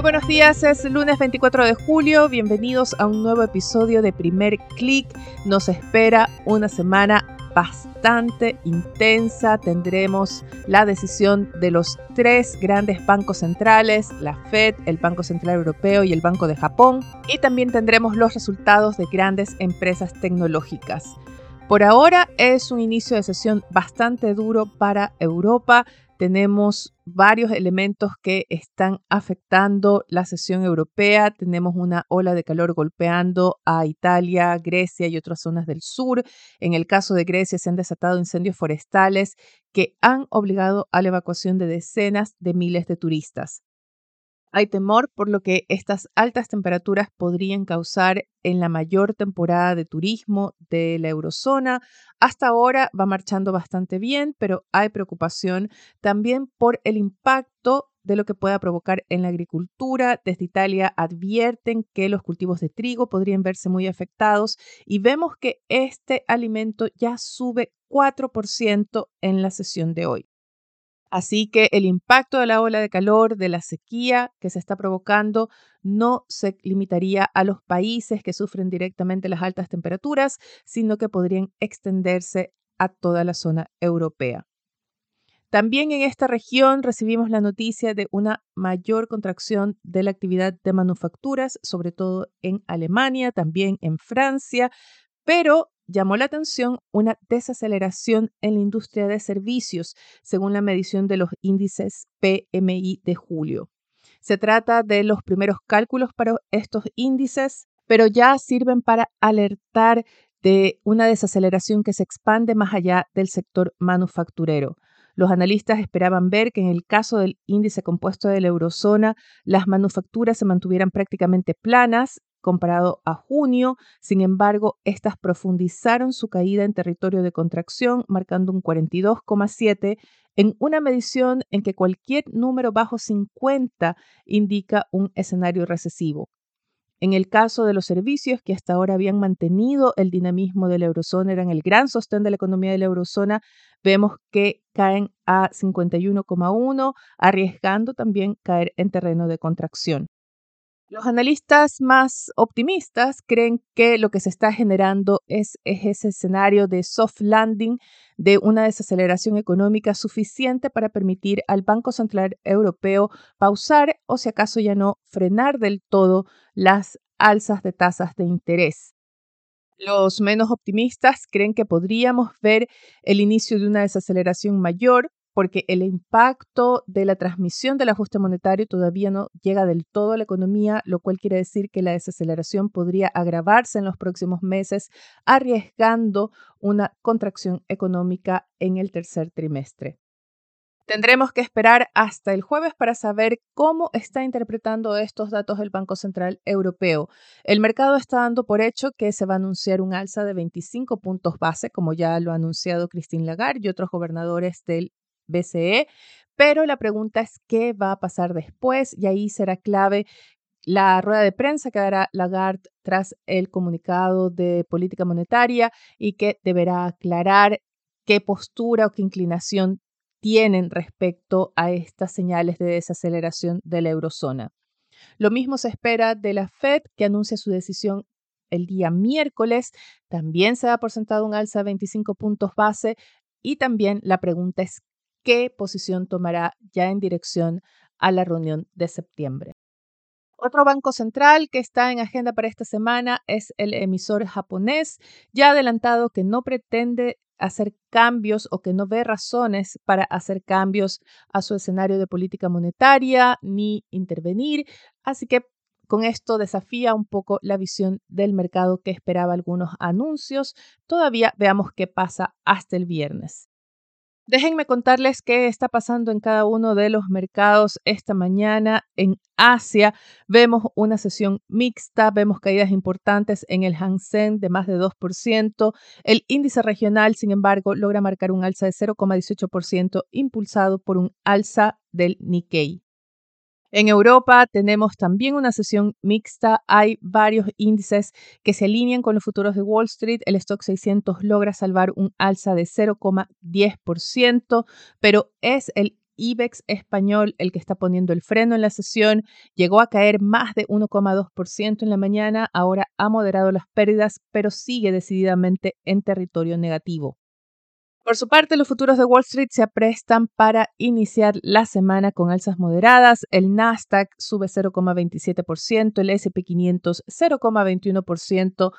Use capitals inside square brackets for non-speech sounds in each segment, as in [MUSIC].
Muy buenos días, es lunes 24 de julio, bienvenidos a un nuevo episodio de Primer Click. Nos espera una semana bastante intensa. Tendremos la decisión de los tres grandes bancos centrales, la Fed, el Banco Central Europeo y el Banco de Japón. Y también tendremos los resultados de grandes empresas tecnológicas. Por ahora es un inicio de sesión bastante duro para Europa tenemos varios elementos que están afectando la sesión europea. Tenemos una ola de calor golpeando a Italia, Grecia y otras zonas del sur. En el caso de Grecia se han desatado incendios forestales que han obligado a la evacuación de decenas de miles de turistas. Hay temor por lo que estas altas temperaturas podrían causar en la mayor temporada de turismo de la eurozona. Hasta ahora va marchando bastante bien, pero hay preocupación también por el impacto de lo que pueda provocar en la agricultura. Desde Italia advierten que los cultivos de trigo podrían verse muy afectados y vemos que este alimento ya sube 4% en la sesión de hoy. Así que el impacto de la ola de calor, de la sequía que se está provocando, no se limitaría a los países que sufren directamente las altas temperaturas, sino que podrían extenderse a toda la zona europea. También en esta región recibimos la noticia de una mayor contracción de la actividad de manufacturas, sobre todo en Alemania, también en Francia, pero llamó la atención una desaceleración en la industria de servicios, según la medición de los índices PMI de julio. Se trata de los primeros cálculos para estos índices, pero ya sirven para alertar de una desaceleración que se expande más allá del sector manufacturero. Los analistas esperaban ver que en el caso del índice compuesto de la eurozona, las manufacturas se mantuvieran prácticamente planas comparado a junio. Sin embargo, estas profundizaron su caída en territorio de contracción, marcando un 42,7 en una medición en que cualquier número bajo 50 indica un escenario recesivo. En el caso de los servicios que hasta ahora habían mantenido el dinamismo de la eurozona, eran el gran sostén de la economía de la eurozona, vemos que caen a 51,1, arriesgando también caer en terreno de contracción. Los analistas más optimistas creen que lo que se está generando es, ese escenario de soft landing, de una desaceleración económica suficiente para permitir al Banco Central Europeo pausar o si acaso ya no frenar del todo las alzas de tasas de interés. Los menos optimistas creen que podríamos ver el inicio de una desaceleración mayor porque el impacto de la transmisión del ajuste monetario todavía no llega del todo a la economía, lo cual quiere decir que la desaceleración podría agravarse en los próximos meses, arriesgando una contracción económica en el tercer trimestre. Tendremos que esperar hasta el jueves para saber cómo está interpretando estos datos el Banco Central Europeo. El mercado está dando por hecho que se va a anunciar un alza de 25 puntos base, como ya lo ha anunciado Christine Lagarde y otros gobernadores del BCE, pero la pregunta es qué va a pasar después y ahí será clave la rueda de prensa que dará Lagarde tras el comunicado de política monetaria y que deberá aclarar qué postura o qué inclinación tienen respecto a estas señales de desaceleración de la eurozona. Lo mismo se espera de la Fed, que anuncia su decisión el día miércoles. También se da por sentado un alza de 25 puntos base. Y también la pregunta es qué posición tomará ya en dirección a la reunión de septiembre. Otro banco central que está en agenda para esta semana es el emisor japonés, ya adelantado que no pretende hacer cambios o que no ve razones para hacer cambios a su escenario de política monetaria ni intervenir. Así que con esto desafía un poco la visión del mercado que esperaba algunos anuncios. Todavía veamos qué pasa hasta el viernes. Déjenme contarles qué está pasando en cada uno de los mercados esta mañana. En Asia vemos una sesión mixta, vemos caídas importantes en el Hang Seng de más de 2%. El índice regional, sin embargo, logra marcar un alza de 0,18% impulsado por un alza del Nikkei. En Europa tenemos también una sesión mixta. Hay varios índices que se alinean con los futuros de Wall Street. El stock 600 logra salvar un alza de 0,10%, pero es el IBEX español el que está poniendo el freno en la sesión. Llegó a caer más de 1,2% en la mañana. Ahora ha moderado las pérdidas, pero sigue decididamente en territorio negativo. Por su parte, los futuros de Wall Street se aprestan para iniciar la semana con alzas moderadas. El Nasdaq sube 0,27%, el SP500 0,21%,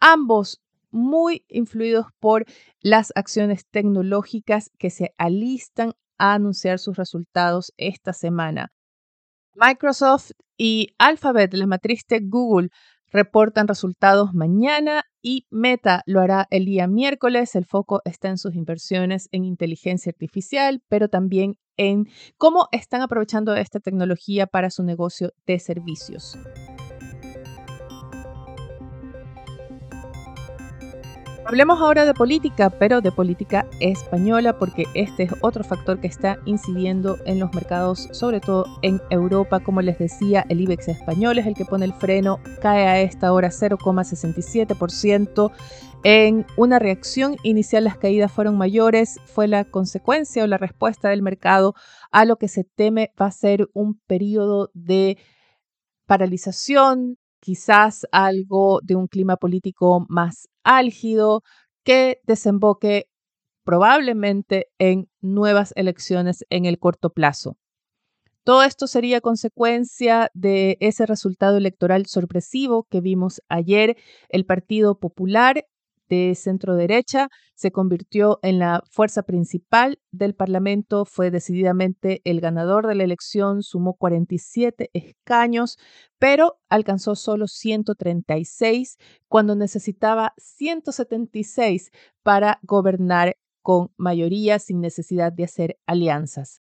ambos muy influidos por las acciones tecnológicas que se alistan a anunciar sus resultados esta semana. Microsoft y Alphabet, la matriz de Google, reportan resultados mañana y Meta lo hará el día miércoles. El foco está en sus inversiones en inteligencia artificial, pero también en cómo están aprovechando esta tecnología para su negocio de servicios. Hablemos ahora de política, pero de política española, porque este es otro factor que está incidiendo en los mercados, sobre todo en Europa. Como les decía, el IBEX español es el que pone el freno, cae a esta hora 0,67%. En una reacción inicial las caídas fueron mayores, fue la consecuencia o la respuesta del mercado a lo que se teme va a ser un periodo de paralización, quizás algo de un clima político más álgido que desemboque probablemente en nuevas elecciones en el corto plazo. Todo esto sería consecuencia de ese resultado electoral sorpresivo que vimos ayer. El Partido Popular de centro derecha, se convirtió en la fuerza principal del Parlamento, fue decididamente el ganador de la elección, sumó 47 escaños, pero alcanzó solo 136 cuando necesitaba 176 para gobernar con mayoría sin necesidad de hacer alianzas.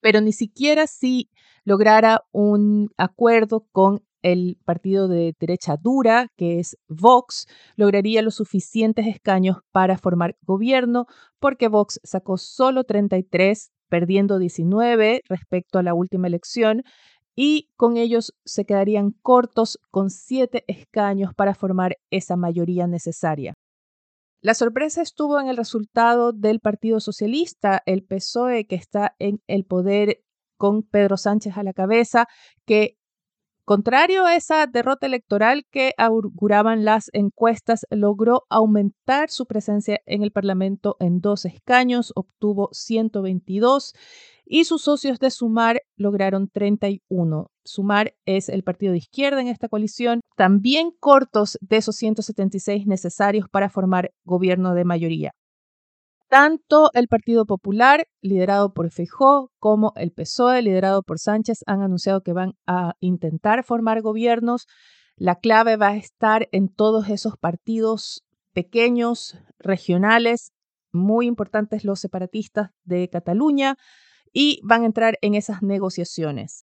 Pero ni siquiera si lograra un acuerdo con el partido de derecha dura, que es Vox, lograría los suficientes escaños para formar gobierno, porque Vox sacó solo 33, perdiendo 19 respecto a la última elección, y con ellos se quedarían cortos con siete escaños para formar esa mayoría necesaria. La sorpresa estuvo en el resultado del Partido Socialista, el PSOE, que está en el poder con Pedro Sánchez a la cabeza, que Contrario a esa derrota electoral que auguraban las encuestas, logró aumentar su presencia en el Parlamento en dos escaños, obtuvo 122 y sus socios de Sumar lograron 31. Sumar es el partido de izquierda en esta coalición, también cortos de esos 176 necesarios para formar gobierno de mayoría. Tanto el Partido Popular, liderado por Feijóo, como el PSOE, liderado por Sánchez, han anunciado que van a intentar formar gobiernos. La clave va a estar en todos esos partidos pequeños, regionales, muy importantes los separatistas de Cataluña, y van a entrar en esas negociaciones.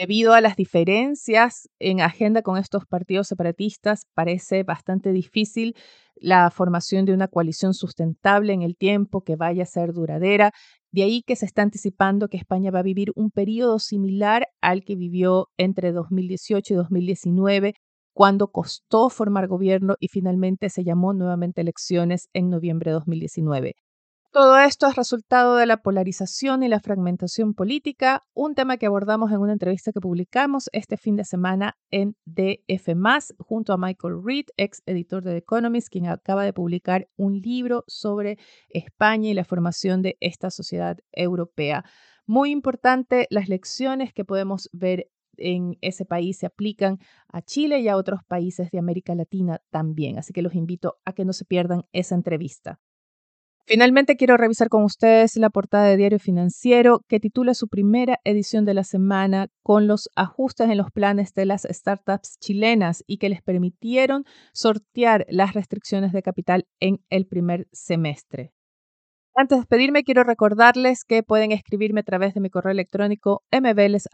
Debido a las diferencias en agenda con estos partidos separatistas, parece bastante difícil la formación de una coalición sustentable en el tiempo que vaya a ser duradera. De ahí que se está anticipando que España va a vivir un periodo similar al que vivió entre 2018 y 2019, cuando costó formar gobierno y finalmente se llamó nuevamente elecciones en noviembre de 2019. Todo esto es resultado de la polarización y la fragmentación política, un tema que abordamos en una entrevista que publicamos este fin de semana en DF, junto a Michael Reed, ex editor de The Economist, quien acaba de publicar un libro sobre España y la formación de esta sociedad europea. Muy importante, las lecciones que podemos ver en ese país se aplican a Chile y a otros países de América Latina también. Así que los invito a que no se pierdan esa entrevista. Finalmente quiero revisar con ustedes la portada de Diario Financiero que titula su primera edición de la semana con los ajustes en los planes de las startups chilenas y que les permitieron sortear las restricciones de capital en el primer semestre. Antes de despedirme, quiero recordarles que pueden escribirme a través de mi correo electrónico mveles.df.cl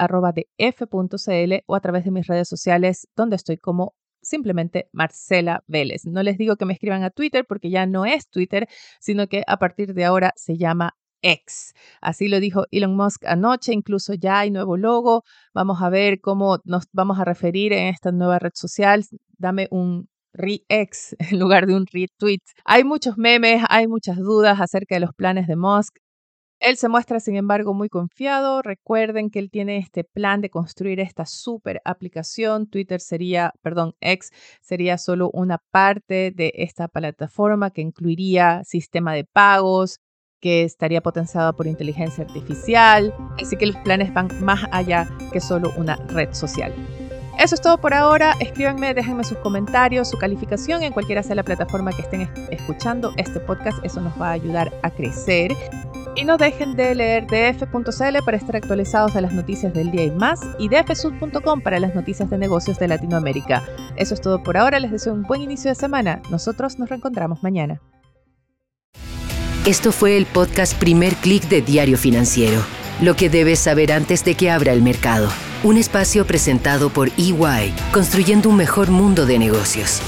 o a través de mis redes sociales, donde estoy como simplemente Marcela Vélez. No les digo que me escriban a Twitter porque ya no es Twitter, sino que a partir de ahora se llama X. Así lo dijo Elon Musk anoche, incluso ya hay nuevo logo. Vamos a ver cómo nos vamos a referir en esta nueva red social. Dame un re-X [LAUGHS] en lugar de un retweet. Hay muchos memes, hay muchas dudas acerca de los planes de Musk. Él se muestra, sin embargo, muy confiado. Recuerden que él tiene este plan de construir esta super aplicación. Twitter sería, perdón, X sería solo una parte de esta plataforma que incluiría sistema de pagos, que estaría potenciado por inteligencia artificial. Así que los planes van más allá que solo una red social. Eso es todo por ahora. Escríbanme, déjenme sus comentarios, su calificación en cualquiera sea la plataforma que estén escuchando este podcast. Eso nos va a ayudar a crecer. Y no dejen de leer df.cl para estar actualizados de las noticias del día y más y dfsud.com para las noticias de negocios de Latinoamérica. Eso es todo por ahora. Les deseo un buen inicio de semana. Nosotros nos reencontramos mañana. Esto fue el podcast Primer Click de Diario Financiero. Lo que debes saber antes de que abra el mercado. Un espacio presentado por EY, construyendo un mejor mundo de negocios.